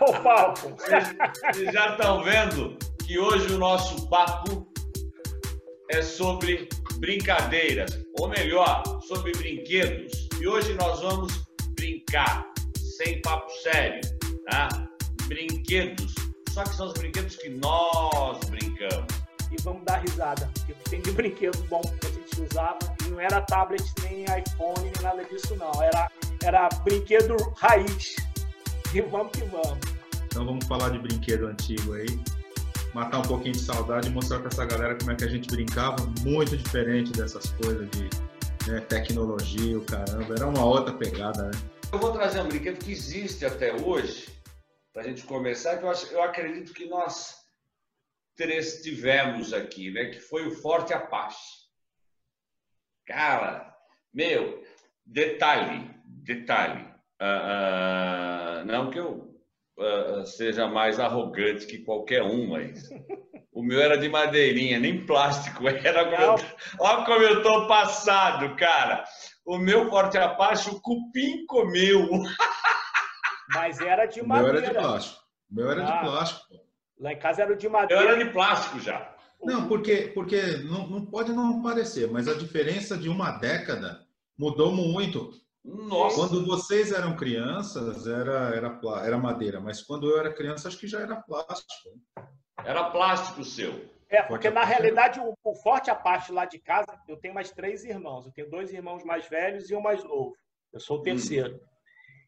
Ô, Falco! Vocês já estão vendo que hoje o nosso papo é sobre brincadeiras, ou melhor, sobre brinquedos. E hoje nós vamos brincar, sem papo sério, tá? Brinquedos. Só que são os brinquedos que nós brincamos. E vamos dar risada, porque tem de brinquedo bom que a gente usava e não era tablet, nem iPhone, nem nada disso, não. Era, era brinquedo raiz. E vamos que vamos. Então vamos falar de brinquedo antigo aí. Matar um pouquinho de saudade e mostrar para essa galera como é que a gente brincava. Muito diferente dessas coisas de né, tecnologia, o caramba. Era uma outra pegada, né? Eu vou trazer um brinquedo que existe até hoje, para a gente começar, que eu, acho, eu acredito que nós três tivemos aqui, né? Que foi o Forte Apache. Cara, meu, detalhe, detalhe. Uh, uh, não que eu uh, seja mais arrogante que qualquer um, mas o meu era de madeirinha, nem plástico era. Olha como eu tô passado, cara. O meu Forte Apache, o cupim comeu. Mas era de madeira. O meu era de plástico. O meu era ah, de plástico. Lá em casa era de madeira. Eu era de plástico já. Não, porque, porque não, não pode não parecer, mas a diferença de uma década mudou muito. Nossa. Quando vocês eram crianças, era, era, era madeira, mas quando eu era criança, acho que já era plástico. Era plástico o seu. É, porque na realidade o, o Forte Apache lá de casa, eu tenho mais três irmãos. Eu tenho dois irmãos mais velhos e um mais novo. Eu sou o hum. terceiro. Hum.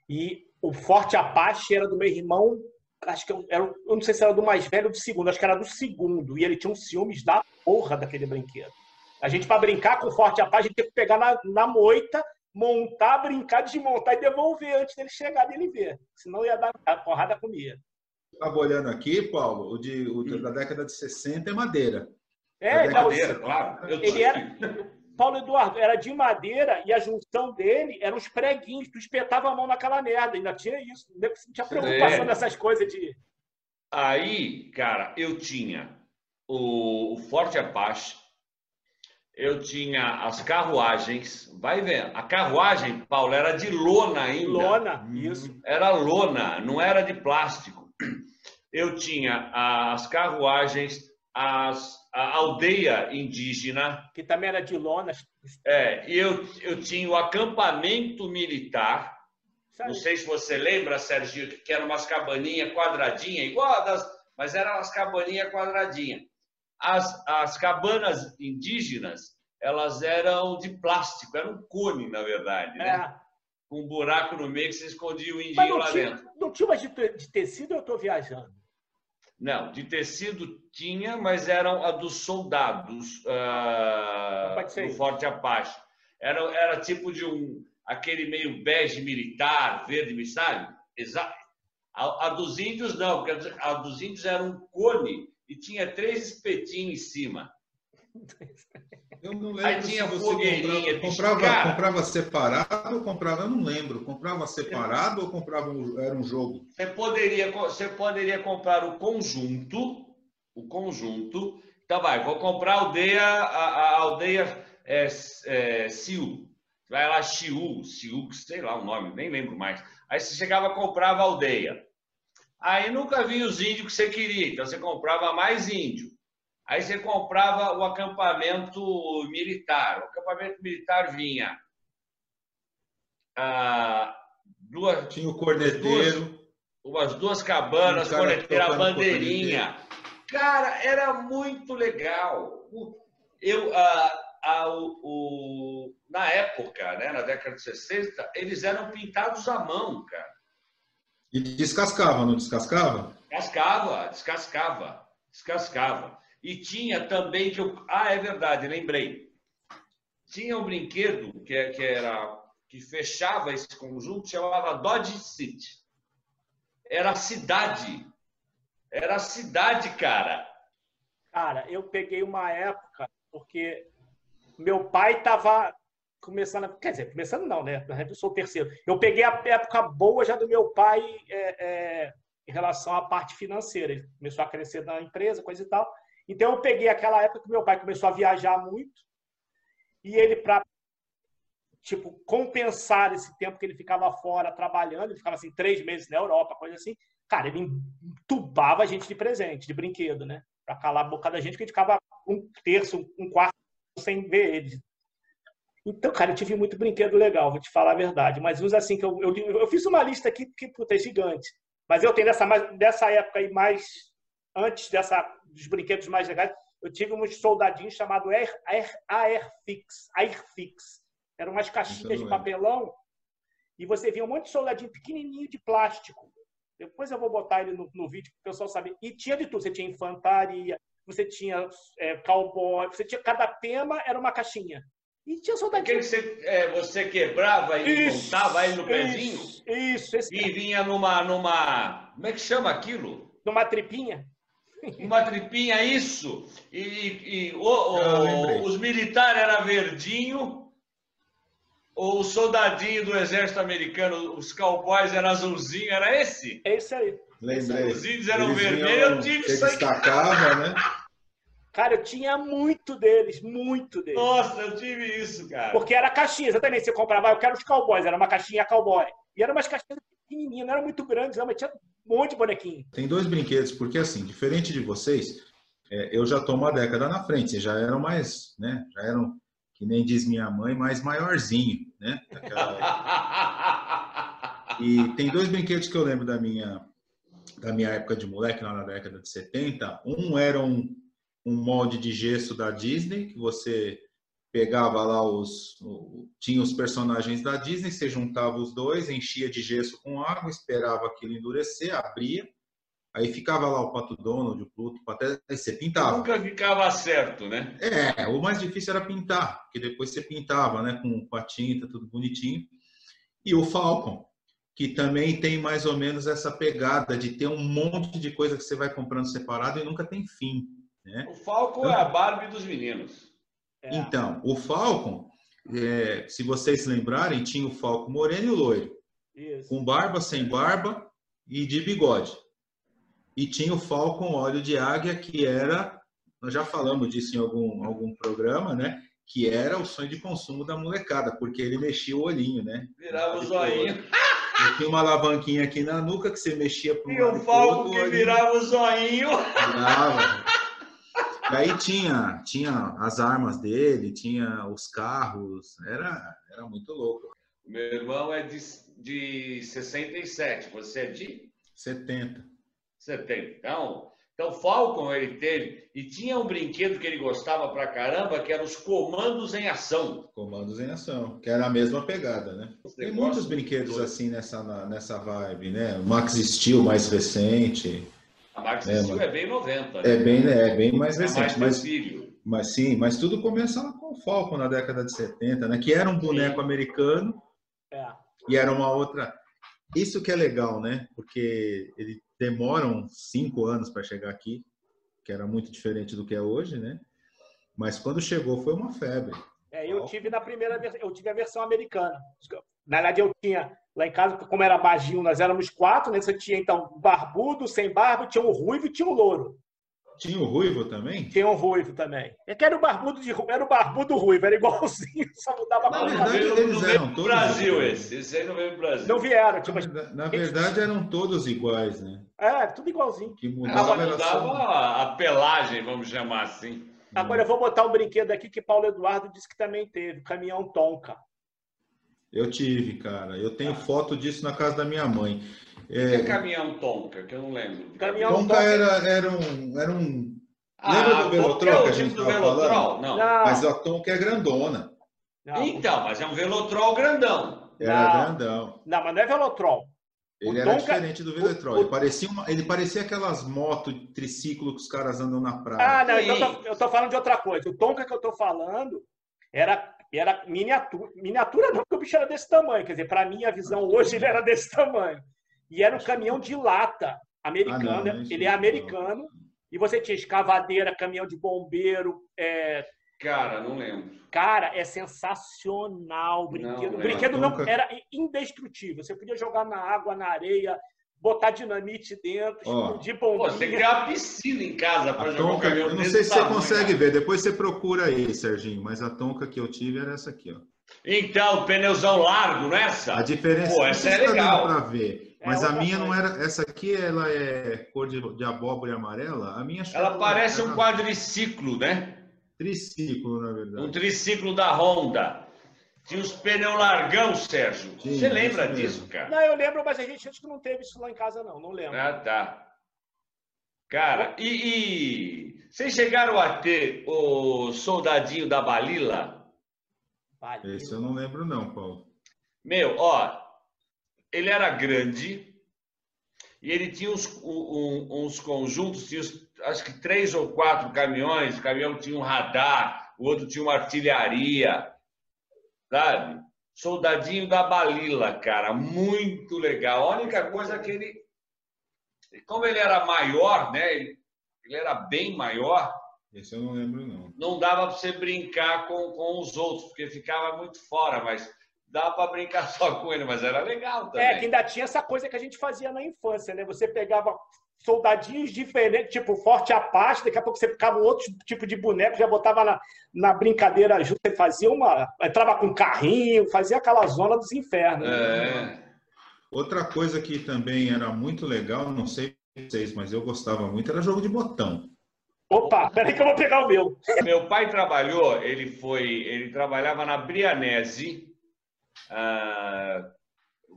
E o Forte Apache era do meu irmão, acho que eu, era, eu não sei se era do mais velho ou do segundo, acho que era do segundo. E ele tinha um ciúmes da porra daquele brinquedo. A gente, para brincar com o Forte Apache, a gente tem que pegar na, na moita, montar, brincar, desmontar e devolver antes dele chegar dele ver. Senão ia dar a porrada comia. Estava olhando aqui, Paulo, o, de, o hum. da década de 60 é madeira. É, não, madeira, claro. ele era, Paulo Eduardo, era de madeira e a junção dele eram os preguinhos. Tu espetava a mão naquela merda, ainda tinha isso. Não tinha preocupação é. nessas coisas de. Aí, cara, eu tinha o, o Forte Apache, eu tinha as carruagens. Vai vendo, a carruagem, Paulo, era de lona ainda. Lona, isso. Era lona, não era de plástico eu tinha as carruagens, as, a aldeia indígena. Que também era de lonas. É, e eu, eu tinha o acampamento militar. Sabe? Não sei se você lembra, Sergio, que eram umas cabaninhas quadradinhas, igual das, mas eram umas cabaninhas quadradinhas. As, as cabanas indígenas, elas eram de plástico, era um cone, na verdade, né? É com um buraco no meio que você escondia o indinho lá tinha, dentro. Não tinha mais de, de tecido eu estou viajando? Não, de tecido tinha, mas eram a dos soldados uh, do Forte Apache. Era, era tipo de um aquele meio bege militar, verde, sabe? Exato. A, a, dos índios não, porque a dos índios era um cone e tinha três espetinhos em cima. Eu não lembro Aí tinha fogueirinha. Comprava, comprava, comprava, separado ou comprava? Eu não lembro. Comprava separado ou comprava um, era um jogo? Você poderia, você poderia comprar o conjunto, o conjunto. Então vai, vou comprar a aldeia, a, a aldeia é, é, Siu. Vai lá, Xiu, Siu, sei lá o nome, nem lembro mais. Aí você chegava comprava a aldeia. Aí nunca vinha os índios que você queria, então você comprava mais índio. Aí você comprava o acampamento militar. O acampamento militar vinha ah, duas. Tinha o corneteiro. Duas, umas duas cabanas, um corneteira, bandeirinha. Cara, era muito legal. Eu, ah, ah, o, o, na época, né, na década de 60, eles eram pintados à mão, cara. E descascava, não descascava? Descascava, descascava, descascava. E tinha também que eu, ah, é verdade, lembrei. Tinha um brinquedo que, que era que fechava esse conjunto, chamava Dodge City. Era a cidade. Era a cidade, cara. Cara, eu peguei uma época porque meu pai estava começando, quer dizer, começando não, né? Eu sou o terceiro. Eu peguei a época boa já do meu pai é, é, em relação à parte financeira. Ele começou a crescer na empresa, coisa e tal. Então eu peguei aquela época que meu pai começou a viajar muito e ele para tipo, compensar esse tempo que ele ficava fora trabalhando, ele ficava assim três meses na Europa, coisa assim. Cara, ele entubava a gente de presente, de brinquedo, né? Pra calar a boca da gente, que a gente ficava um terço, um quarto sem ver eles. Então, cara, eu tive muito brinquedo legal, vou te falar a verdade. Mas uns assim que eu, eu, eu fiz uma lista aqui que puta, é gigante. Mas eu tenho dessa, dessa época aí mais antes dessa dos brinquedos mais legais, eu tive uns soldadinhos chamados Air, Air, Airfix, Airfix. Eram umas caixinhas de papelão e você via um monte de soldadinho pequenininho de plástico. Depois eu vou botar ele no, no vídeo para o pessoal saber. E tinha de tudo. Você tinha infantaria, você tinha é, cowboy, você tinha cada tema era uma caixinha. E tinha soldadinho. Aquele que você, é, você quebrava e isso, montava ele no pezinho? Isso, isso. E vinha numa, numa. Como é que chama aquilo? Numa tripinha. Uma tripinha, isso. E, e o, o, os militares eram verdinho, o soldadinho do exército americano, os cowboys eram azulzinho, era esse? É isso aí. Lembrei. Os índios eram vermelhos, eu tive isso aí. destacava, né? Cara, eu tinha muito deles, muito deles. Nossa, eu tive isso, cara. Porque era caixinha, exatamente. Você comprava, eu quero os cowboys, era uma caixinha cowboy. E eram umas caixinhas pequenininhas, não era muito grandes, não, mas tinha um monte de bonequinho. Tem dois brinquedos, porque assim, diferente de vocês, é, eu já tô uma década na frente, vocês já eram mais, né? Já eram, que nem diz minha mãe, mais maiorzinho, né? e tem dois brinquedos que eu lembro da minha, da minha época de moleque, lá na década de 70. Um era um, um molde de gesso da Disney, que você pegava lá os. Tinha os personagens da Disney, você juntava os dois, enchia de gesso com água, esperava aquilo endurecer, abria, aí ficava lá o Pato Donald, o Pluto, até você pintava. Nunca ficava certo, né? É, o mais difícil era pintar, porque depois você pintava, né, com, com a tinta, tudo bonitinho. E o Falcon, que também tem mais ou menos essa pegada de ter um monte de coisa que você vai comprando separado e nunca tem fim. Né? O Falcon então, é a Barbie dos meninos. É. Então, o Falcon, é, se vocês se lembrarem, tinha o Falcon moreno e loiro. Isso. Com barba, sem barba e de bigode. E tinha o Falcon óleo de águia, que era, nós já falamos disso em algum, algum programa, né? Que era o sonho de consumo da molecada, porque ele mexia o olhinho, né? Virava o zoinho. Tinha uma alavanquinha aqui na nuca que você mexia para um E o Falcon que virava o zoinho. Virava. Aí tinha, tinha as armas dele, tinha os carros, era, era muito louco. Meu irmão é de, de 67, você é de? 70. 70. Então, então, Falcon ele teve, e tinha um brinquedo que ele gostava pra caramba, que eram os comandos em ação. Comandos em ação, que era a mesma pegada, né? Tem muitos brinquedos assim nessa, nessa vibe, né? O Max Steel mais recente. A Max é, Steel é bem 90. Né? É, bem, é bem mais recente. É mais mas, mas sim, mas tudo começava com o Falcon na década de 70, né? Que era um boneco sim. americano é. e era uma outra. Isso que é legal, né? Porque ele demoram cinco anos para chegar aqui, que era muito diferente do que é hoje, né? Mas quando chegou foi uma febre. É, eu tive na primeira eu tive a versão americana. Na verdade, eu tinha lá em casa, como era baixinho, nós éramos quatro, né? Você tinha então barbudo, sem barba, tinha o ruivo e tinha o louro. Tinha o ruivo também? Tinha o ruivo também. É que era o barbudo de era o barbudo ruivo, era igualzinho, só mudava Na verdade, eles eram todos Brasil esse. Esse aí não veio do Brasil. Não vieram, tipo, na, na verdade eram todos iguais, né? É, tudo igualzinho. Que mudava, mudava a pelagem, vamos chamar assim. Agora eu vou botar um brinquedo aqui que Paulo Eduardo disse que também teve, caminhão Tonka. Eu tive, cara. Eu tenho foto disso na casa da minha mãe. É, é caminhão Tonka, que eu não lembro. Caminhão Tonka, era, era um. Era um... Ah, Lembra do Velotrol que a gente estava falando? Não. não. Mas a Tonka é grandona. Não. Então, mas é um Velotrol grandão. Era não. grandão. Não, mas não é Velotrol. Ele o era Tonka... diferente do Velotrol. O... Ele, parecia uma... ele parecia aquelas motos triciclo que os caras andam na praia. Ah, não, então eu tô, eu tô falando de outra coisa. O Tonka que eu tô falando era era miniatura, miniatura não, porque o bicho era desse tamanho. Quer dizer, para mim, a visão hoje ele era desse tamanho. E era um caminhão de lata americano. Ah, não, ele é americano. E você tinha escavadeira, caminhão de bombeiro. É... Cara, não lembro. Cara, é sensacional o brinquedo. Não, o brinquedo não era indestrutível. Você podia jogar na água, na areia, botar dinamite dentro, explodir bombinha. você tem uma piscina em casa para jogar um caminhão Eu não sei se você consegue ver, depois você procura aí, Serginho, mas a tonca que eu tive era essa aqui, ó. Então, pneuzão largo, não é essa? A diferença Pô, essa é legal. para ver. Mas É a minha não coisa. era. Essa aqui ela é cor de, de abóbora e amarela. A minha Ela parece era um quadriciclo, né? triciclo, na Um verdade. triciclo da Honda. Tinha os pneus largão, Sérgio. Sim, Você lembra isso disso, cara? Não, eu lembro, mas a gente acho que não teve isso lá em casa, não. Não lembro. Ah, tá. Cara, e, e vocês chegaram a ter o soldadinho da Balila? Vale. Esse eu não lembro, não, Paulo. Meu, ó, ele era grande e ele tinha uns, um- um- uns conjuntos, tinha uns- acho que três ou quatro caminhões. O caminhão tinha um radar, o outro tinha uma artilharia, sabe? Soldadinho da Balila, cara, muito legal. A única coisa que ele, como ele era maior, né? Ele, ele era bem maior. Esse eu não lembro, não. Não dava para você brincar com, com os outros, porque ficava muito fora, mas dava para brincar só com ele, mas era legal também. É, que ainda tinha essa coisa que a gente fazia na infância, né? Você pegava soldadinhos diferentes, tipo Forte Apache, daqui a pouco você ficava outro tipo de boneco, já botava na, na brincadeira junto, você fazia uma. entrava com um carrinho, fazia aquela zona dos infernos. né? É. Outra coisa que também era muito legal, não sei vocês, mas eu gostava muito, era jogo de botão. Opa, peraí que eu vou pegar o meu. Meu pai trabalhou, ele foi, ele trabalhava na Brianese, ah,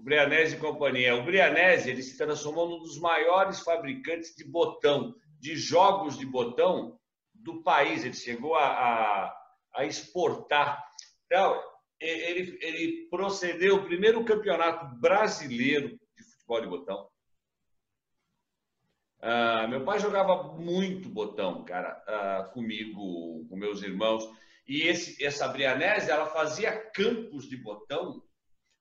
Brianese e companhia. O Brianese ele se transformou num dos maiores fabricantes de botão, de jogos de botão do país. Ele chegou a, a, a exportar. Então, ele, ele procedeu o primeiro campeonato brasileiro de futebol de botão. Ah, meu pai jogava muito botão, cara, ah, comigo, com meus irmãos. E esse, essa Brianese, ela fazia campos de botão.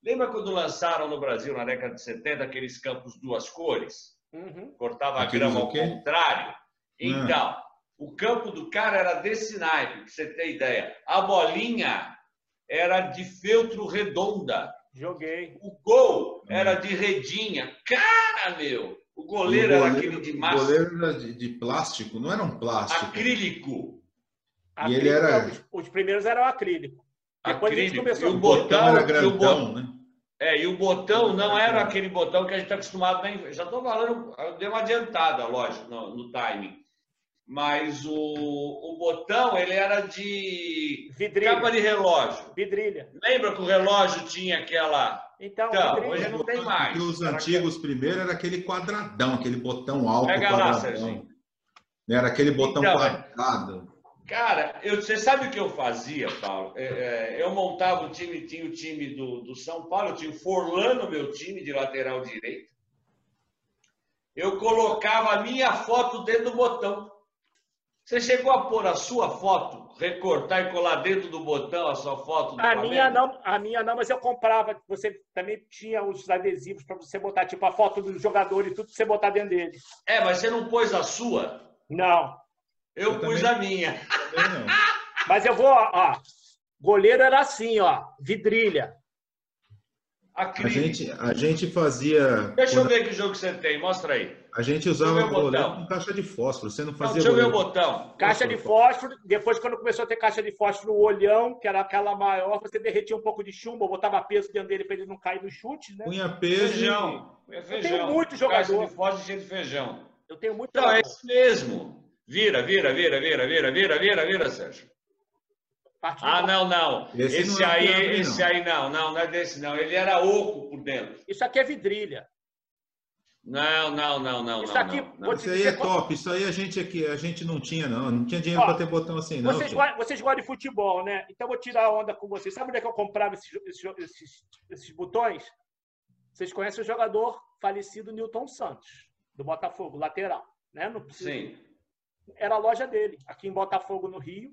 Lembra quando lançaram no Brasil, na década de 70, aqueles campos duas cores? Uhum. Cortava a grama o ao contrário. Então, o campo do cara era desse naipe, pra você ter ideia. A bolinha era de feltro redonda. Joguei. O gol Hum. era de redinha. Cara, meu! O goleiro, O era aquele de o massa. goleiro era de, de plástico, não era um plástico. acrílico. E ele era- Os, os primeiros eram acrílico. Depois a gente Acrílico. começou- E o O botão botão, era e o grandão, bo- né? É, e o botão não era aquele botão que a gente está acostumado. Na... Já estou falando, deu uma adiantada, lógico, no, no timing. Mas o, o botão, ele era de Vidrilha. capa de relógio. Vidrilha. Lembra que o relógio tinha aquela. Então, Então, hoje não tem mais. Porque os antigos primeiro era aquele quadradão, aquele botão alto Pega lá, quadradão. Serginho. Era aquele botão Então, quadrado. Cara, eu, você sabe o que eu fazia, Paulo? É, é, eu montava o time, tinha o time do, do São Paulo, eu tinha o Forlano, meu time de lateral direito. Eu colocava a minha foto dentro do botão. Você chegou a pôr a sua foto, recortar e colar dentro do botão a sua foto do A minha não, a minha não, mas eu comprava. Você também tinha os adesivos para você botar, tipo, a foto do jogador e tudo, pra você botar dentro dele. É, mas você não pôs a sua? Não. Eu, Eu pus também. a minha. Não. Mas eu vou, ó. Goleiro era assim, ó. Vidrilha. A gente, a gente fazia. Deixa eu ver que jogo você tem, mostra aí. A gente eu usava o goleiro com caixa de fósforo. Você não Não, fazia deixa eu ver o botão. Caixa de fósforo. Depois, quando começou a ter caixa de fósforo no olhão, que era aquela maior, você derretia um pouco de chumbo, botava peso dentro dele para ele não cair no chute, né? Punha peso. Feijão. Feijão. muito jogador. Caixa de fósforo cheio de feijão. Eu tenho muito. Então, é isso mesmo. Vira, vira, vira, vira, vira, vira, vira, vira, Sérgio. Partido- Ah, não, não. Esse Esse, não é aí, esse não. aí não, não, não é desse não. Ele era oco por dentro. Isso aqui é vidrilha. Não, não, não, não, Isso não. aqui, não, não. Isso aí é top. Isso aí a gente aqui, a gente não tinha, não. Não tinha dinheiro para ter botão assim, não. Vocês, gostam, vocês gostam de futebol, né? Então eu vou tirar a onda com vocês. Sabe onde é que eu comprava esses, esses, esses, esses botões? Vocês conhecem o jogador falecido Newton Santos, do Botafogo, lateral. Né? Não precisa- Sim. Era a loja dele, aqui em Botafogo, no Rio.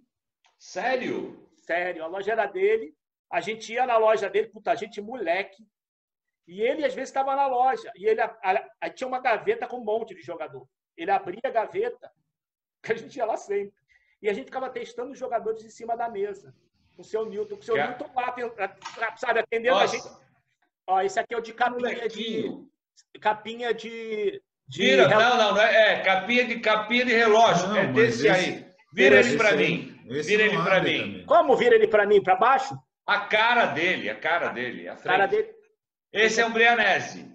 Sério? Sério, a loja era dele. A gente ia na loja dele, puta, a gente moleque. E ele, às vezes, estava na loja. E ele a- a- aí tinha uma gaveta com um monte de jogador. Ele abria a gaveta, que a gente ia lá sempre. E a gente ficava testando os jogadores em cima da mesa. Com o seu Newton. Com o seu Que- Newton lá, sabe, atendendo a gente. Nossa, Ó, esse aqui é o de capinha de. molequinho. Capinha de. De Vira, não, não, não é, é capinha de capinha de relógio. Não, é desse esse- aí. Vira ele aí- mim. esse Vira ele pra abre mim. também. Como vira ele para mim? Para baixo? A cara dele, a cara dele. A cara dele. Esse é um Brianese.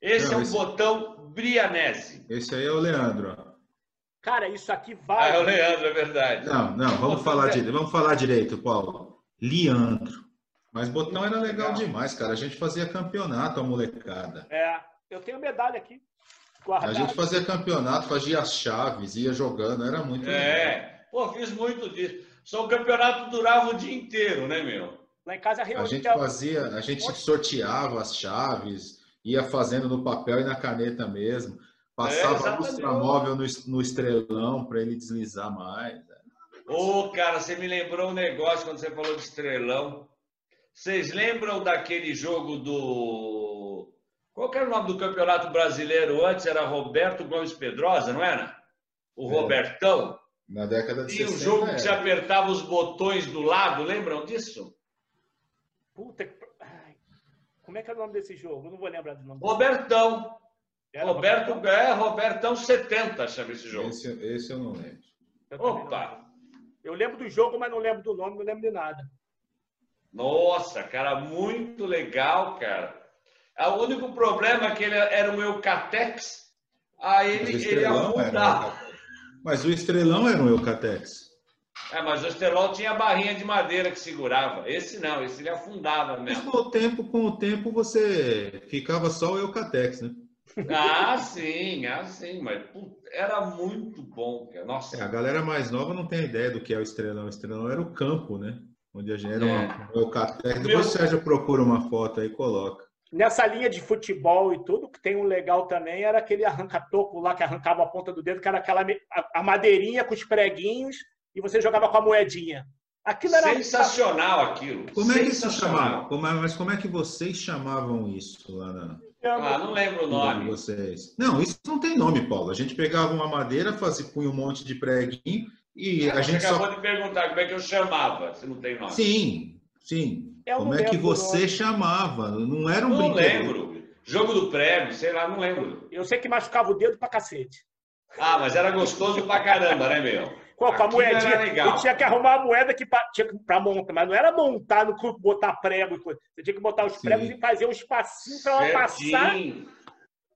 Esse Não, é um esse- botão Brianese. Esse aí é o Leandro. ó. Cara, isso aqui Ah, vale. é o Leandro, é verdade. Não, não, vamos falar, é- direito, vamos falar direito, Paulo. Leandro. Mas botão era legal Legal. demais, cara. A gente fazia campeonato, a molecada. É, eu tenho medalha aqui. A Guardada. gente fazia campeonato, fazia as chaves, ia jogando, era muito legal. É. Pô, fiz muito disso. Só o campeonato durava o dia inteiro, né, meu? Lá em casa A reunia. gente fazia, a gente sorteava as chaves, ia fazendo no papel e na caneta mesmo. Passava exatamente. lustramóvel no, es- no estrelão para ele deslizar mais. Ô, cara, você me lembrou um negócio quando você falou de estrelão. Vocês lembram daquele jogo do. Qual que era o nome do campeonato brasileiro antes? Era Roberto Gomes Pedrosa, não era? O É. Robertão. Na década de um 60. jogo que era. você apertava os botões do lado, lembram disso? Puta que. Ai, como é que é o nome desse jogo? Eu não vou lembrar do nome. Robertão. Era Roberto, Robertão? é, Robertão 70 chama esse jogo. Esse, esse eu não lembro. Eu não Opa! lembro. Eu lembro do jogo, mas não lembro do nome, não lembro de nada. Nossa, cara, muito legal, cara. O único problema é que ele era um Eucatex, aí Mas ele, ele um Eucatex. Mas o estrelão era um Eucatex. É, mas o Estelol tinha a barrinha de madeira que segurava. Esse não, esse ele afundava Mas mesmo. com o tempo, com o tempo, você ficava só o Eucatex, né? Ah, sim, ah, sim, mas puta, era muito bom, cara. É, a Nossa, galera mais nova não tem ideia do que é o estrelão. O estrelão era o campo, né? Onde a gente era É. uma, um Eucatex. Meu- Depois o Sérgio procura uma foto aí e coloca. Nessa linha de futebol e tudo, que tem um legal também era aquele arranca-toco lá que arrancava a ponta do dedo, que era aquela a, madeirinha com os preguinhos e você jogava com a moedinha. Aquilo era sensacional aquilo. Como é que isso chamava? Como é- mas como é que vocês chamavam isso lá na Ah, não lembro o de nome. vocês? Não, isso não tem nome, Paulo. A gente pegava uma madeira, fazia, punha um monte de preguinho e a Você gente acabou só. de perguntar como é que eu chamava, se não tem nome. Sim, sim. Eu Como não é que você nome. chamava? Não era um Não brinquedo. lembro. Jogo do prêmio, sei lá, não lembro. Eu sei que machucava o dedo pra cacete. Ah, mas era gostoso pra caramba, né, meu? Com a era moedinha. legal. Eu tinha que arrumar a moeda que tinha que- pra montar, mas não era montar no clube, botar prego e coisa. Você tinha que botar os Sim. pregos e fazer um espacinho pra ela passar Certinho.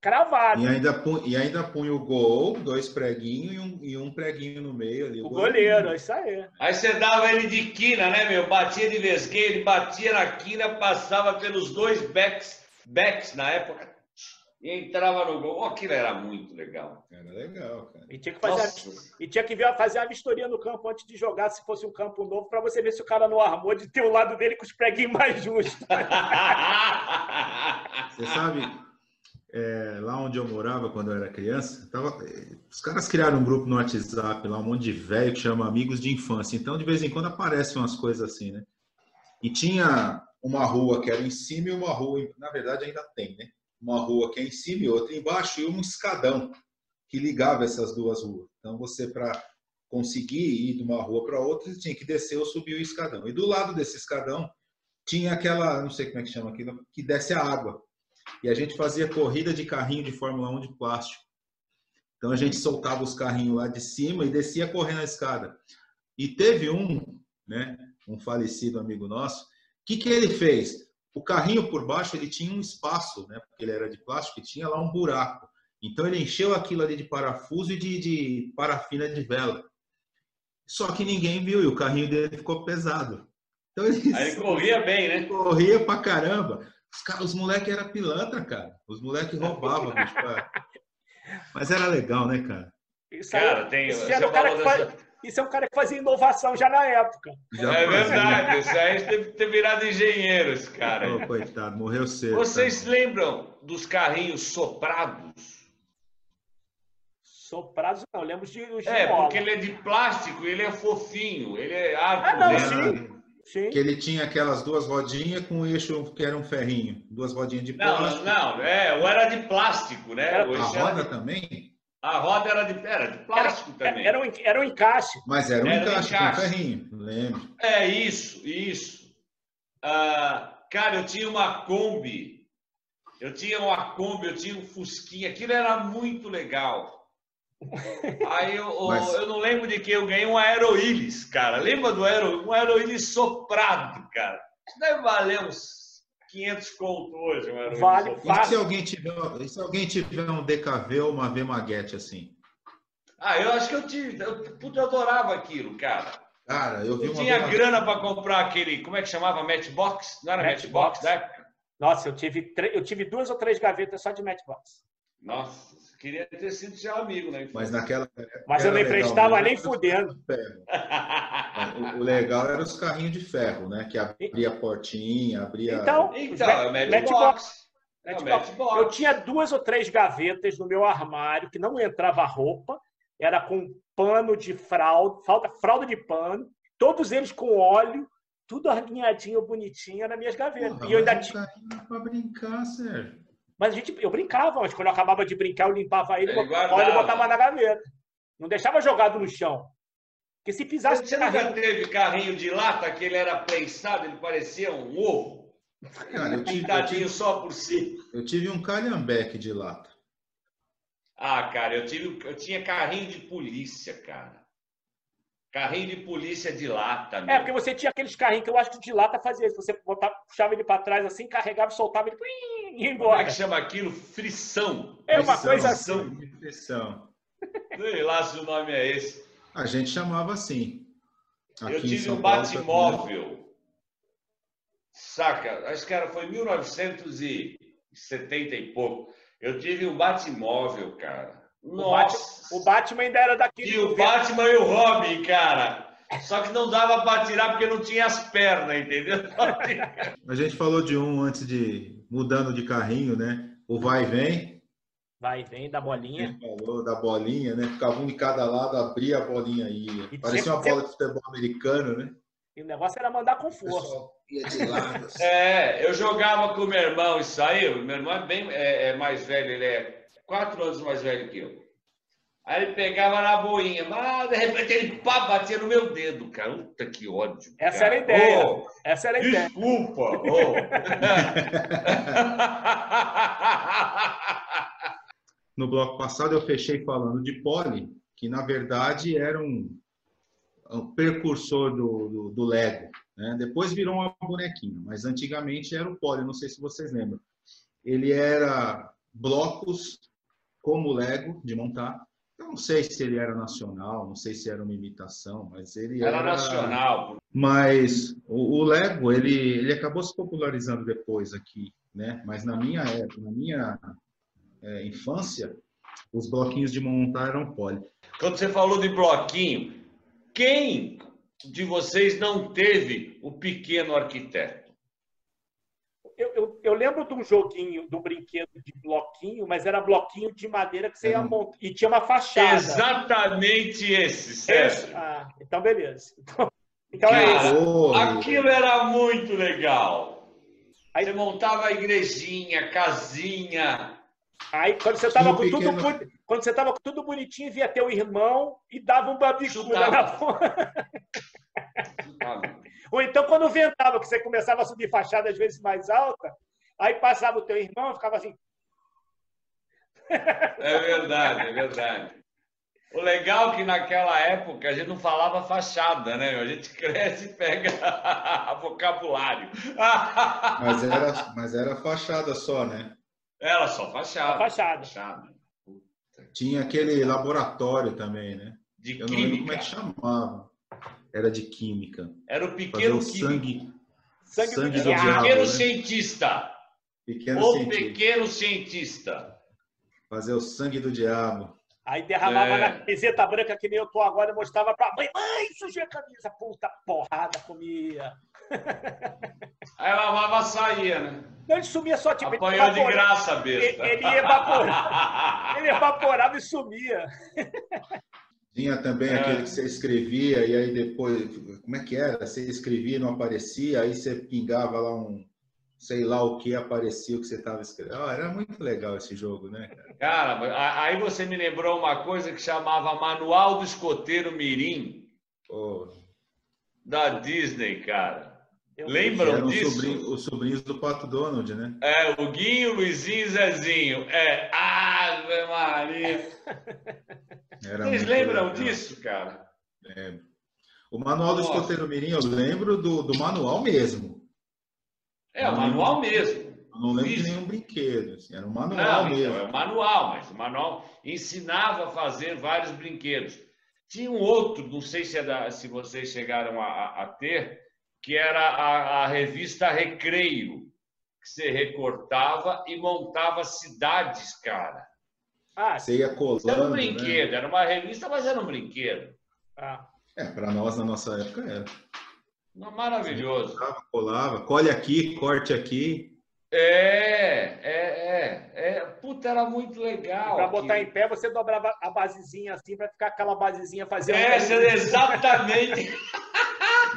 Cravado. E ainda, punha, e ainda punha o gol, dois preguinhos e um, e um preguinho no meio ali. O goleiro, é isso aí. Aí você dava ele de quina, né, meu? Batia de vesgueio, ele batia na quina, passava pelos dois backs, backs na época, e entrava no gol. Oh, aquilo era muito legal. Era legal, cara. E tinha que fazer, a- e tinha que ver, fazer a vistoria no campo antes de jogar, se fosse um campo novo, pra você ver se o cara não armou de ter o lado dele com os preguinhos mais justos. Você sabe, é, lá onde eu morava quando eu era criança, tava, os caras criaram um grupo no WhatsApp lá, um monte de velho que chama Amigos de Infância. Então, de vez em quando aparecem umas coisas assim, né? E tinha uma rua que era em cima e uma rua, na verdade ainda tem, né? Uma rua que é em cima e outra embaixo e um escadão que ligava essas duas ruas. Então, você, para conseguir ir de uma rua para outra, você tinha que descer ou subir o escadão. E do lado desse escadão tinha aquela, não sei como é que chama aquilo, que desce a água. E a gente fazia corrida de carrinho de Fórmula 1 de plástico. Então a gente soltava os carrinhos lá de cima e descia correndo a escada. E teve um, né, um falecido amigo nosso, que, que ele fez? O carrinho por baixo ele tinha um espaço, né, porque ele era de plástico, e tinha lá um buraco. Então ele encheu aquilo ali de parafuso e de, de parafina de vela. Só que ninguém viu e o carrinho dele ficou pesado. Então ele, Aí ele corria bem, né? corria pra caramba. Os, cara- os moleques eram pilantra, cara. Os moleques roubavam, bicho. Mas era legal, né, cara? Isso, aí- Cara, tem. isso, era o cara que dessa- faz- isso é um cara que fazia inovação já na época. Já É fazia. verdade, isso aí deve ter virado engenheiro, esse cara. Ô, coitado, morreu cedo. Vocês cara. lembram dos carrinhos soprados? Soprados, não, lembro de, os de É, bola. porque ele é de plástico, ele é fofinho, ele é árvore. Ah, não, né? sim. Sim. Que ele tinha aquelas duas rodinhas com o eixo que era um ferrinho. Duas rodinhas de Não, plástico. não, é, ou era de plástico, né? Era- A era roda de- também? a roda era de, era de plástico também. Era um, era um encaixe. Mas era um Era um encaixe, encaixe. com ferrinho. Lembro. É isso, isso. Ah, cara, eu tinha uma Kombi. Eu tinha uma Kombi, eu tinha um Fusquinha. Aquilo era muito legal. Aí eu, Mas- eu não lembro de que eu ganhei um aeroílis, cara. Lembra do aero, um aeroílis soprado, cara? Isso deve valer uns 500 conto hoje, um aeroílis Vale, soprado. E se alguém tiver, e se alguém tiver um DKV ou uma V Maguete assim? Ah, eu acho que eu tive. Eu, puta, eu adorava aquilo, cara. Cara, eu vi Eu uma tinha grana para comprar aquele. Como é que chamava? Matchbox? Não era Matchbox. Matchbox, né? Nossa, eu tive, eu tive duas ou três gavetas só de Matchbox. Nossa, queria ter sido seu amigo, né? Mas naquela. Mas eu não emprestava né? nem fudendo. O- O legal era os carrinhos de ferro, né? Que abria a portinha, abria. Então, Então, é. Matchbox. É Matchbox. Matchbox. Eu tinha duas ou três gavetas no meu armário que não entrava roupa, era com pano de fralda, falta fralda de pano, todos eles com óleo, tudo arrinhadinho, bonitinho nas minhas gavetas. Porra, e eu ainda um tinha, pra brincar, Sérgio. Mas a gente, eu brincava, mas quando eu acabava de brincar, eu limpava ele, Ele botava óleo e botava na gaveta. Não deixava jogado no chão. Porque se pisasse Você no nunca carrinho, teve carrinho de lata que ele era prensado, ele parecia um ovo? Cara, eu tive, eu Pintadinho tive, só por cima. eu tive um calhambeque de lata. Ah, cara, eu, tive, eu tinha carrinho de polícia, cara. Carrinho de polícia de lata, meu. É, porque você tinha aqueles carrinhos que eu acho que de lata fazia isso. Você botava, puxava ele para trás assim, carregava, soltava ele e ia Como é embora. que chama aquilo? Frição. É uma Pressão, coisa assim. de pressão. Sei lá se o nome é esse. A gente chamava assim. eu Aqui em tive São um Batmóvel. Saca? Acho que era, foi 1970 e pouco. Eu tive um Batmóvel, cara. Nossa! O Batman ainda era daquele. E o Batman e o Robin, cara. Só que não dava para tirar porque não tinha as pernas, entendeu? A gente falou de um antes de mudando de carrinho, né? O vai e vem. Vai, vem da A bolinha. gente falou da bolinha, né? Ficava um de cada lado, abria a bolinha aí. E Parecia uma sempre- bola de futebol americano, né? E o negócio era mandar com O força. pessoal ia de lado. É, eu jogava com o meu irmão e saiu. Meu irmão é bem é, é mais velho, ele é quatro anos mais velho que eu. Aí ele pegava na boinha, mas de repente ele pá, batia no meu dedo, cara. Puta que ódio. Essa cara. era a ideia. Ô, Essa era a ideia. desculpa. ô. No bloco passado eu fechei falando de Poli, que na verdade era um, um precursor do, do, do Lego. Né? Depois virou uma bonequinha, mas antigamente era o Poli, não sei se vocês lembram. Ele era blocos como Lego de montar. Eu não sei se ele era nacional, não sei se era uma imitação, mas ele era, Era nacional. Mas o, o Lego ele, ele acabou se popularizando depois aqui, né? Mas na minha época, na minha é, infância, os bloquinhos de montar eram poli. Quando você falou de bloquinho, quem de vocês não teve o pequeno arquiteto? Eu, lembro de um joguinho, de um brinquedo de bloquinho, mas era bloquinho de madeira que você ia Uhum. montar. E tinha uma fachada. Exatamente esse, Sérgio. Ah, então beleza. Então, então é isso. Aquilo era muito legal. Aí- Você montava a igrejinha, casinha. Aí quando você tava Tinha um com tudo quando você tava com tudo bonitinho, via teu irmão e dava um babicuda na ponta. Ou então quando ventava, que você começava a subir fachada às vezes mais alta, aí passava o teu irmão e ficava assim, É verdade, é verdade. O legal é que naquela época a gente não falava fachada, né? A gente cresce e pega vocabulário. mas, era, mas era fachada só, né? Era só fachada. fachada. fachada. Tinha aquele laboratório também, né? De Eu não lembro como química. é que chamava. Era de química. Era o Fazer pequeno o químico. sangue, Sangue sangue, do do Era o diabo, diabo. pequeno né? cientista. Pequeno O cientista. pequeno cientista. Fazer o sangue do diabo. Aí derramava É. na camiseta branca que nem eu tô agora e mostrava pra mãe, mãe, sujei a camisa, puta porrada, comia. Aí lavava, saía, né? Não, ele sumia só, tipo, ele Apanhou de graça, besta. Ele evaporava. Ele evaporava e sumia. Tinha também É. aquele que você escrevia e aí depois, como é que era? Você escrevia e não aparecia, aí você pingava lá um, sei lá o que aparecia o que você estava escrevendo. Ah, era muito legal esse jogo, né? cara? Aí você me lembrou uma coisa que chamava Manual do Escoteiro Mirim, Pô, da Disney, cara. Eu- Lembram disso? sobrinhos, os sobrinhos do Pato Donald, né? É, o Guinho, o Luizinho e Zezinho. É, Ave Maria. Era Vocês lembram legal. disso, cara? O manual do Nossa. escoteiro mirim, eu lembro do, do manual mesmo. É, o manual mesmo. Eu não lembro de nenhum brinquedo. assim, era um manual Não, mesmo. então, é o manual, mas o manual ensinava a fazer vários brinquedos. Tinha um outro, não sei se, é da- se vocês chegaram a, a- ter, que era a, a revista Recreio, que você recortava e montava cidades, cara. Ah, Você ia colando. Isso era um né? brinquedo, era uma revista, mas era um brinquedo. ah. É, para nós na nossa época era. Maravilhoso. Colava, colava, colhe aqui, corte aqui. É, é, é, é. Puta, era muito legal. Para botar em pé, você dobrava a basezinha assim para ficar aquela basezinha fazendo. É, exatamente.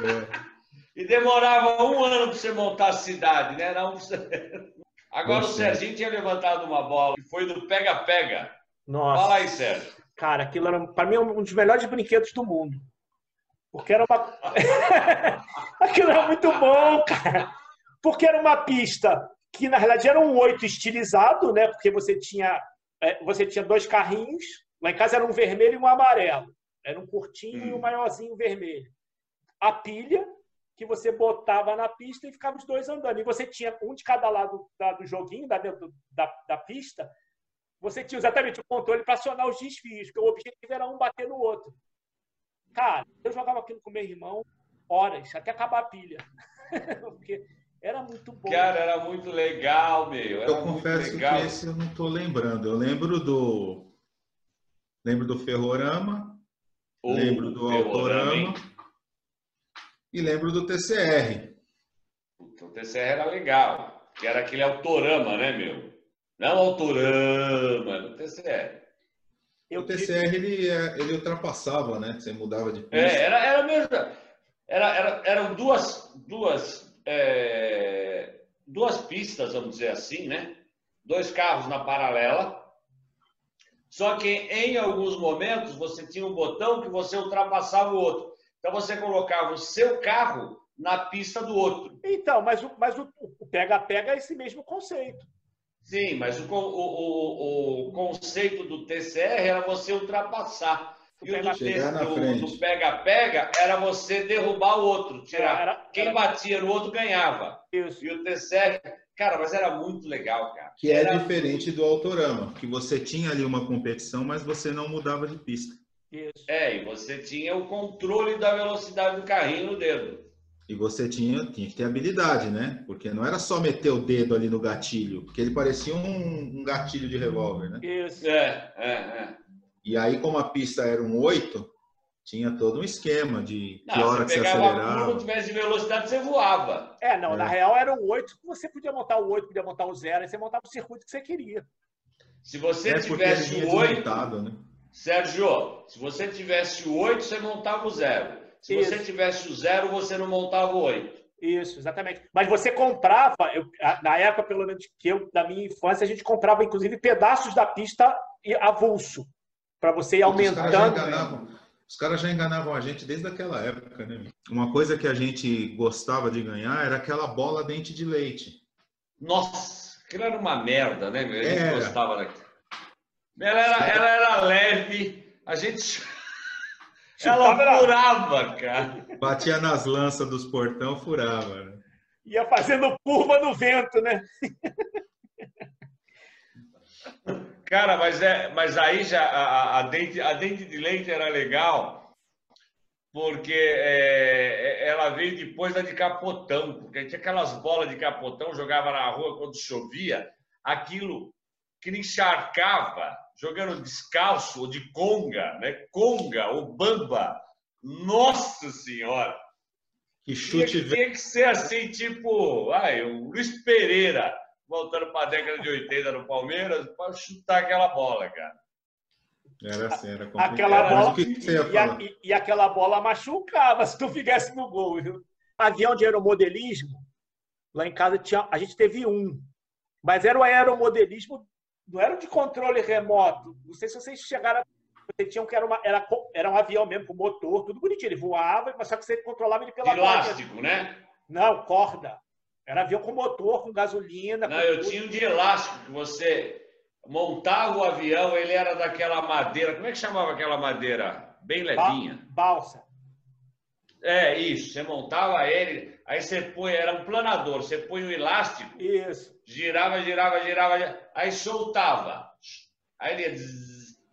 É. E demorava um ano para você montar a cidade, né? Não Agora o Poxa. Serginho tinha levantado uma bola, que foi do pega-pega. Nossa. Fala aí, Sérgio. Cara, aquilo era, para mim, um dos melhores brinquedos do mundo. Porque era uma. aquilo era muito bom, cara. Porque era uma pista que, na realidade, era um oito estilizado, né? Porque você tinha, é, você tinha dois carrinhos. Lá em casa era um vermelho e um amarelo. Era um curtinho e um Hum. maiorzinho vermelho. A pilha, que você botava na pista e ficava os dois andando. E você tinha um de cada lado do joguinho, da, da, da pista. Você tinha exatamente o controle para acionar os desfios, porque o objetivo era um bater no outro. Cara, eu jogava aquilo com meu irmão horas, até acabar a pilha. porque era muito bom. Cara, era muito legal, meu. Era Eu confesso legal. que esse eu não tô lembrando. Eu lembro do. Lembro do Ferrorama, lembro do hein? Autorama e lembro do TCR. O TCR era legal, que era aquele autorama, né, meu? Não autorama, era o TCR. Eu o TCR ele, é- ele ultrapassava, né? Você mudava de pista. É, era, era mesmo. Era, era, eram duas, duas, é, duas pistas, vamos dizer assim, né? Dois carros na paralela. Só que em alguns momentos você tinha um botão que você ultrapassava o outro. Então você colocava o seu carro na pista do outro. Então, mas o mas o o pega-pega é esse mesmo conceito. Sim, mas o, o, o, o conceito do TCR era você ultrapassar. E o do pega-pega era você derrubar o outro, tirar. Era, Quem era batia no outro ganhava. isso. E o TCR, cara, mas era muito legal, cara. Que é Era diferente do Autorama, que você tinha ali uma competição, mas você não mudava de pista. Isso. É, e você tinha o controle da velocidade do carrinho no dedo. E você tinha, tinha que ter habilidade, né? Porque não era só meter o dedo ali no gatilho, porque ele parecia um, um gatilho de revólver, né? Isso. É, é, é. E aí, como a pista era um 8, tinha todo um esquema de que Não, hora que você acelerava. tivesse velocidade, você voava. É, não, É. na real era um 8, você podia montar o 8, podia montar o 0, aí você montava o circuito que você queria. Se você É tivesse o 8, desmontado, né? Sérgio, se você tivesse o 8, você montava o 0. Se Isso. você tivesse o 0, você não montava o 8. Isso, exatamente. Mas você comprava, eu- na época, pelo menos que eu, da minha infância, a gente comprava, inclusive, pedaços da pista e avulso, para você ir Os caras já aumentando. enganavam, os caras já enganavam a gente desde aquela época, né? Uma coisa que a gente gostava de ganhar era aquela bola dente de leite. Nossa, aquilo era uma merda, né? meu? A gente Era. gostava daquilo. Ela era, ela era leve, a gente. Ela furava, cara. Batia nas lanças dos portão, furava. né? Ia fazendo curva no vento, né? Cara, mas, é, mas aí já a, a- a dente, a dente de leite era legal, porque é, ela veio depois da de capotão, porque tinha aquelas bolas de capotão, jogava na rua quando chovia, aquilo que encharcava, jogando descalço ou de conga, né? Conga ou bamba. Nossa Senhora! Que Tinha chute que, tinha que ser assim, tipo, ai, o Luiz Pereira voltando para a década de 80 no Palmeiras para chutar aquela bola, cara. Era assim, era complicado. Aquela bola que, e, e- e aquela bola machucava se tu ficasse no gol. Viu? Avião de aeromodelismo, lá em casa tinha, a gente teve um, mas era o aeromodelismo, não era de controle remoto. Não sei se vocês chegaram. a- Você tinha um que era, uma, era, era um avião mesmo, com motor, tudo bonitinho. Ele voava, mas só que você controlava ele pela De corda. elástico, né? Não, corda. Era avião com motor, com gasolina. Não, com eu tudo. tinha um de elástico que você montava o avião, ele era daquela madeira. Como é que chamava aquela madeira? Bem levinha. Balsa. É, isso. Você montava ele, aí você põe, era um planador, você põe um elástico, Isso. girava, girava, girava, aí soltava. Aí ele.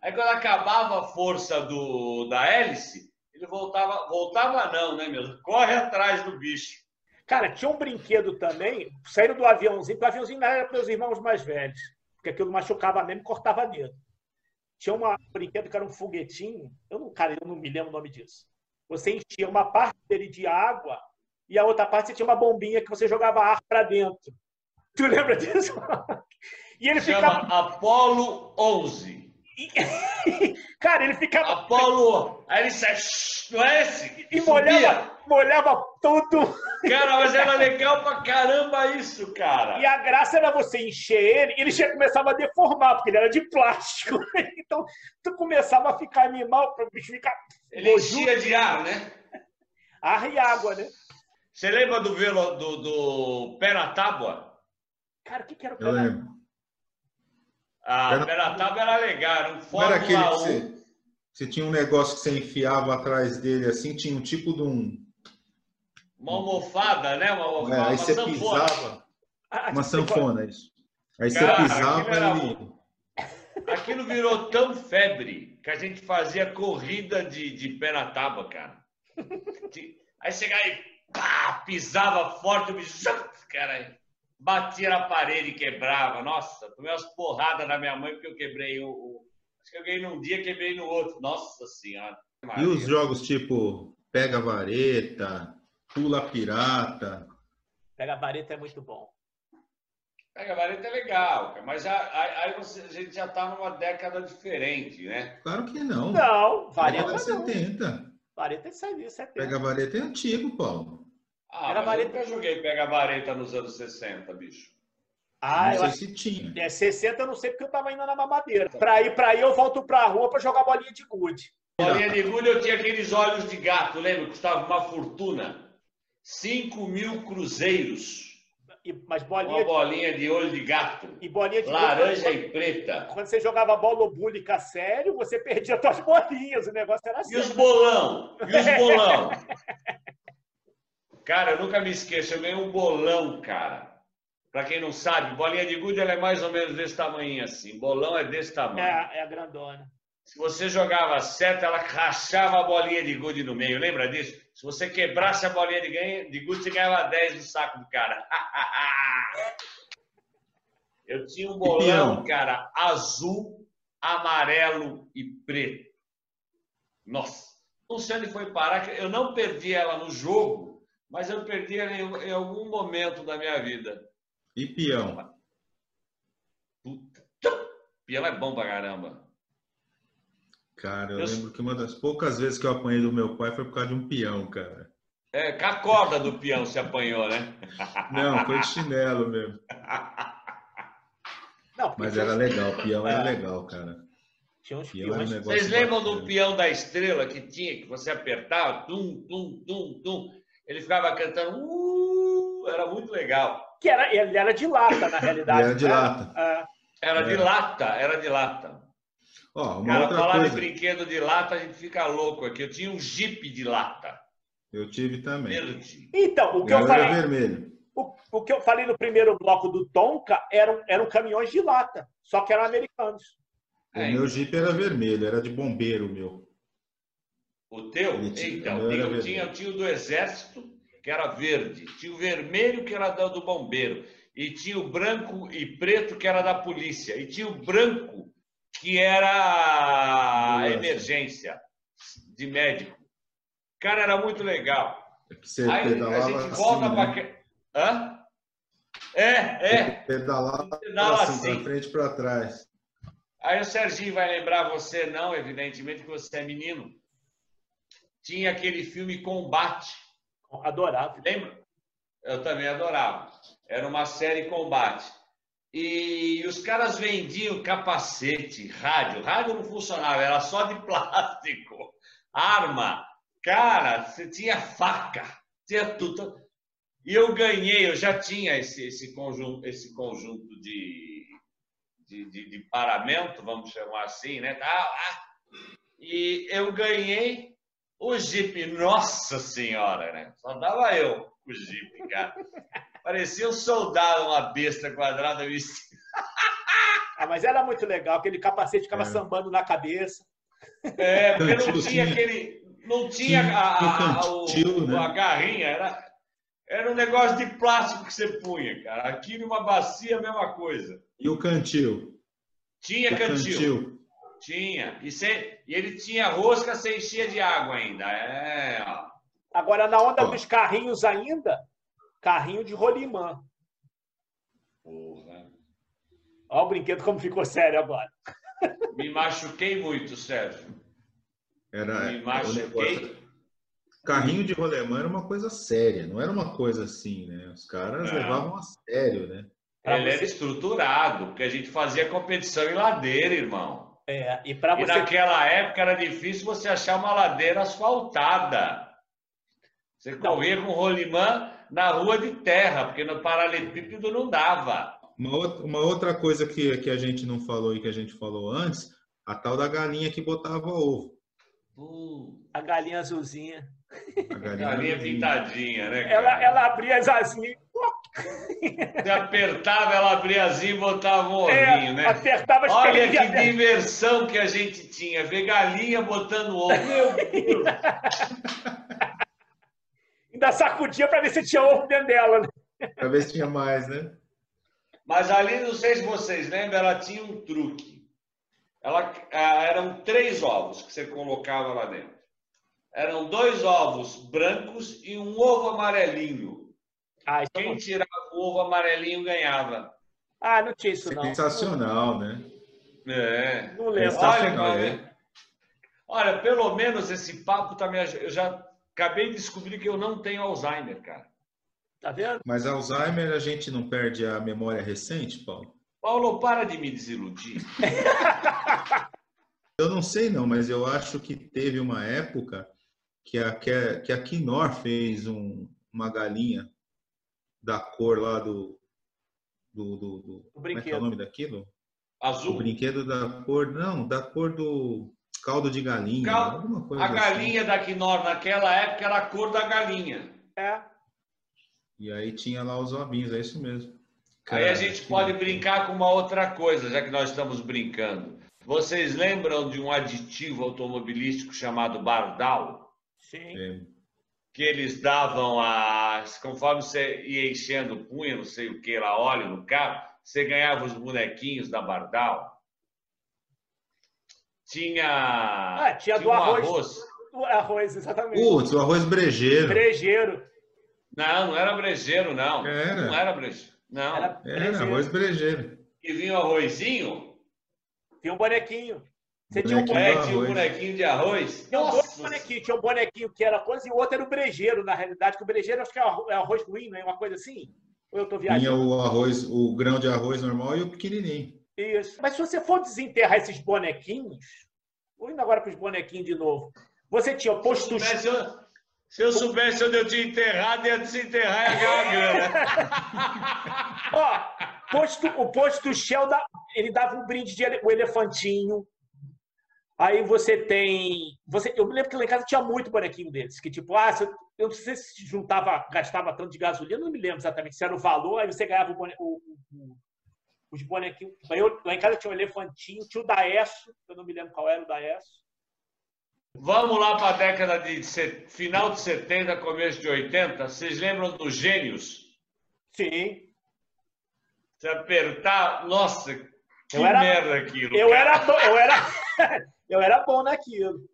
Aí quando acabava a força do, da hélice, ele voltava. Voltava não, né, meu? Corre atrás do bicho. Cara, tinha um brinquedo também, saindo do aviãozinho, porque o aviãozinho não era para os irmãos mais velhos, porque aquilo machucava mesmo e cortava dedo. Tinha uma- um brinquedo que era um foguetinho, eu não, cara, eu não me lembro o nome disso. Você enchia uma parte dele de água e a outra parte você tinha uma bombinha que você jogava ar para dentro. Tu lembra disso? E ele Chama ficava. Apolo 11. Cara, ele ficava. Apolo. Aí ele sai. Não é esse? E Subia. molhava, molhava tudo. Cara, mas era legal pra caramba isso, cara. E a graça era você encher ele ele já começava a deformar, porque ele era de plástico. Então, tu começava a ficar animal para o bicho ficar Ele enchia de ar, né? ar e água, né? Você lembra do, velo, do, do pé na tábua? Cara, o que, que era o Eu pé na- lembro. Ah, Era- pé na tábua era legal, era um Não era Fórmula aquele que 1. você, você tinha um negócio que você enfiava atrás dele assim, tinha um tipo de um. Uma almofada, né? Uma, É, uma, aí uma você sanfona. pisava. Ah, Uma sanfona, isso. Aí você Cara, pisava aquilo era ele. Aquilo virou tão febre que a gente fazia corrida de, de pé na tábua, cara. Aí chegava e pá, pisava forte, bicho, cara, batia na parede e quebrava. Nossa, tomei umas porradas da minha mãe porque eu quebrei o. o- Acho que eu ganhei num dia, quebrei no outro. Nossa Senhora. E os jogos tipo pega vareta, pula pirata. Pega a vareta é muito bom. Pega vareta é legal, cara, mas aí, aí você- a gente já tá numa década diferente, né? Claro que não. Não, vareta não. 70. Vareta é saiu, 70. Pega vareta é antigo, Paulo. Ah, Era mas vareta- eu nunca joguei pega vareta nos anos 60, bicho. Ah, não eu sei acho se tinha. é 60, eu não sei porque eu tava indo na mamadeira. Pra ir pra aí, eu volto pra rua pra jogar bolinha de gude. Bolinha de gude eu tinha aqueles olhos de gato, lembra? Custava uma fortuna. 5 mil cruzeiros. E, mas Uma bolinha de, bolinha de olho de gato. e bolinha de Laranja e preta. Quando você jogava bola búlica sério, você perdia suas bolinhas. O negócio era assim. E os bolão? E os bolão? Cara, eu nunca me esqueço, eu ganhei um bolão, cara. Pra quem não sabe, bolinha de gude ela é mais ou menos desse tamanho assim. Bolão é desse tamanho. É, é a grandona. Se você jogava certo, ela rachava a bolinha de gude no meio. Lembra disso? Se você quebrasse a bolinha de, ganha, de gude, você ganhava 10 no saco do cara. Eu tinha um bolão, cara, azul, amarelo e preto. Nossa, não sei onde foi parar. Eu não perdi ela no jogo, mas eu perdi ela em, em algum momento da minha vida. E peão. Puta. É bom pra caramba. Cara, eu Eu- lembro que uma das poucas vezes que eu apanhei do meu pai foi por causa de um peão, cara. É, com a corda do peão se apanhou, né? Não, foi de chinelo mesmo. Não, Mas era legal, peão era É. legal, cara. tinha uns Peão um peões. negócio Vocês lembram do peão da estrela que tinha, que você apertava, tum, tum, tum, tum, ele ficava cantando, uh, era muito legal. Que era, ele era de lata, na realidade. Ele era de né? lata. É. Era de É. lata, era de lata. Ó, uma Cara, outra falar coisa. de brinquedo de lata, a gente fica louco aqui. Eu tinha um jipe de lata, Eu tive também. verde. Então, o O que eu meu falei, era vermelho. o, o que eu falei no primeiro bloco do Tonka eram, eram caminhões de lata, só que eram americanos. O É, meu Jeep era vermelho, era de bombeiro o meu. O teu? Tinha- Então, o eu vermelho. tinha, eu tinha o do exército, que era verde. Tinha o vermelho, que era do do bombeiro. E tinha o branco e preto, que era da polícia. E tinha o branco, que era a Ambulância. emergência de médico. Cara, era muito legal. É que você Aí a gente volta assim, para. né? Hã? É, é. Pedalava Pedala assim, assim. pra frente pra trás. Aí o Serginho vai lembrar você, não, evidentemente, que você é menino. Tinha aquele filme Combate. Adorável. Lembra? Eu também adorava. Era uma série Combate. E os caras vendiam capacete, rádio. Rádio não funcionava, era só de plástico. Arma. Cara, você tinha faca, tinha tudo. E eu ganhei, eu já tinha esse, esse, conjunto, esse conjunto de, de, de, de paramento, vamos chamar assim, né? E eu ganhei o Jeep. Nossa Senhora, né? Só dava eu o Jeep, cara. Parecia um soldado, uma besta quadrada vestida. Ah, mas era muito legal, aquele capacete ficava é. sambando na cabeça. É, porque não tinha aquele. Não tinha, tinha a, a, cantil, o, né? a garrinha, era, era um negócio de plástico que você punha, cara. Aqui numa bacia, a mesma coisa. E o cantil? Tinha o cantil. cantil. Tinha. E, você, e ele tinha rosca, você enchia de água ainda. É, ó. Agora, na onda ó. dos carrinhos ainda, carrinho de rolimã. Porra. Olha o brinquedo como ficou sério agora. Me machuquei muito, Sérgio. Era, Me machuquei. Carrinho de rolemã era uma coisa séria, não era uma coisa assim, né? Os caras não. levavam a sério, né? Ele era estruturado, porque a gente fazia competição em ladeira, irmão. É, e para você. E naquela época era difícil você achar uma ladeira asfaltada. Você corria com rolimã na rua de terra, porque no paralelepípedo não dava. Uma outra, uma outra coisa que, que a gente não falou e que a gente falou antes, a tal da galinha que botava ovo. Uh, a galinha azulzinha. A galinha, galinha pintadinha, né? Cara? Ela, ela abria as asinhas. Você apertava, ela abria asinha e botava um é, ovinho, é, né? Apertava as Olha que diversão que a gente tinha, ver galinha botando ovo. Meu Deus! Ainda sacudia para ver se tinha ovo dentro dela, né? Para ver se tinha mais, né? Mas ali, não sei se vocês lembram, ela tinha um truque. Ela, ah, eram três ovos que você colocava lá dentro. Eram dois ovos brancos e um ovo amarelinho. Ah, então Quem tirava o ovo amarelinho ganhava. Ah, não tinha isso não. Sensacional, né? É. Não lembro. Olha, é. olha, pelo menos esse papo também. Eu já acabei de descobrir que eu não tenho Alzheimer, cara. Tá vendo? Mas Alzheimer a gente não perde a memória recente, Paulo? Paulo, para de me desiludir. eu não sei não, mas eu acho que teve uma época que a, que a, que a Knorr fez um, uma galinha da cor lá do. do, do, do o como é que é o nome daquilo? Azul. O brinquedo da cor. Não, da cor do caldo de galinha. Cal... a assim. galinha da Knorr naquela época era a cor da galinha. É. E aí tinha lá os ovinhos, é isso mesmo. Cara, aí a gente pode brincar com uma outra coisa, já que nós estamos brincando. Vocês lembram de um aditivo automobilístico chamado Bardal? Sim. É. Que eles davam a. Conforme você ia enchendo punha, não sei o que lá, óleo no carro, você ganhava os bonequinhos da Bardal. Tinha. Ah, tinha, tinha do um arroz. arroz. Do arroz, exatamente. Putz, o arroz brejeiro. Brejeiro. Não, não era brejeiro, não. Era. Não era brejeiro. Não. Era, era arroz brejeiro. E vinha o arrozinho? Tinha um bonequinho. Você tinha um bonequinho, tinha um bonequinho de arroz? Tinha dois bonequinhos. Tinha um bonequinho que era coisa e o outro era o brejeiro, na realidade. Que o brejeiro acho que é, é arroz ruim, não é uma coisa assim? Ou eu tô viajando? Tinha o arroz, o grão de arroz normal e o pequenininho. Isso. Mas se você for desenterrar esses bonequinhos, vou indo agora para os bonequinhos de novo. Você tinha posto. Mas eu, se eu soubesse onde eu tinha enterrado, ia desenterrar e ganhar grana. Ó, posto, o posto Shell, da, ele dava um brinde de ele, o elefantinho. Aí você tem. Você, eu me lembro que lá em casa tinha muito bonequinho desses. Que tipo, ah, eu não sei se juntava, gastava tanto de gasolina, não me lembro exatamente se era o valor, aí você ganhava o, bone, o, o, os bonequinhos. Eu, lá em casa tinha um elefantinho, tinha o Daesso, eu não me lembro qual era o Daesso. Vamos lá para a década de final de 70, começo de 80. Vocês lembram dos gênios? Sim. Se apertar, nossa, que eu era, merda aquilo. Eu era, eu era, eu era bom naquilo.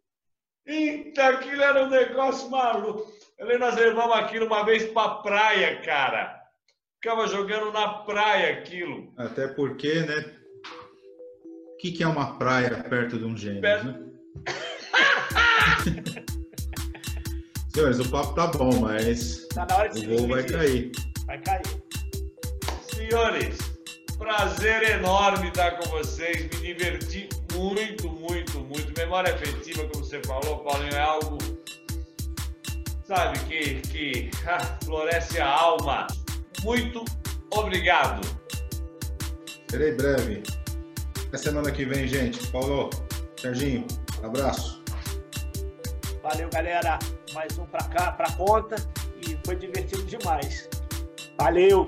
Eita, aquilo era um negócio maluco. Eu lembro, nós levamos aquilo uma vez para praia, cara. Ficava jogando na praia aquilo. Até porque, né? O que, que é uma praia perto de um gênio, perto... né? Senhores, o papo tá bom, mas tá na hora de o voo vai cair. Vai cair. Senhores, prazer enorme estar com vocês. Me diverti muito, muito, muito. Memória afetiva, como você falou, Paulinho, é algo, sabe, que, que ah, floresce a alma. Muito obrigado. Serei breve. Até semana que vem, gente. Paulo, Serginho, abraço. Valeu, galera. Mais um para cá, para conta. E foi divertido demais. Valeu!